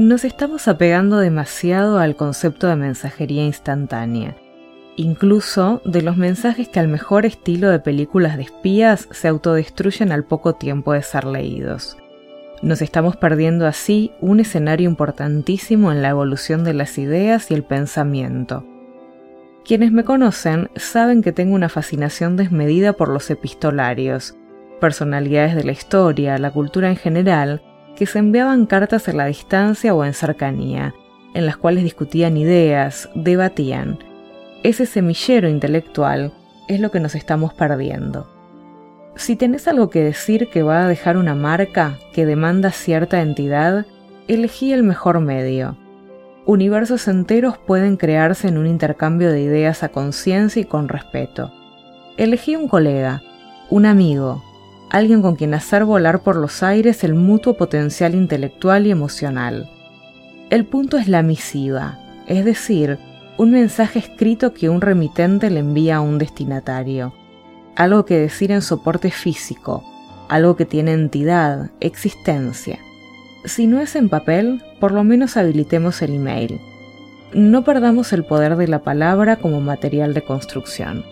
Nos estamos apegando demasiado al concepto de mensajería instantánea, incluso de los mensajes que al mejor estilo de películas de espías se autodestruyen al poco tiempo de ser leídos. Nos estamos perdiendo así un escenario importantísimo en la evolución de las ideas y el pensamiento. Quienes me conocen saben que tengo una fascinación desmedida por los epistolarios, personalidades de la historia, la cultura en general, que se enviaban cartas a la distancia o en cercanía, en las cuales discutían ideas, debatían. Ese semillero intelectual es lo que nos estamos perdiendo. Si tenés algo que decir que va a dejar una marca que demanda cierta entidad, elegí el mejor medio. Universos enteros pueden crearse en un intercambio de ideas a conciencia y con respeto. Elegí un colega, un amigo, alguien con quien hacer volar por los aires el mutuo potencial intelectual y emocional. El punto es la misiva, es decir, un mensaje escrito que un remitente le envía a un destinatario. Algo que decir en soporte físico, algo que tiene entidad, existencia. Si no es en papel, por lo menos habilitemos el email. No perdamos el poder de la palabra como material de construcción.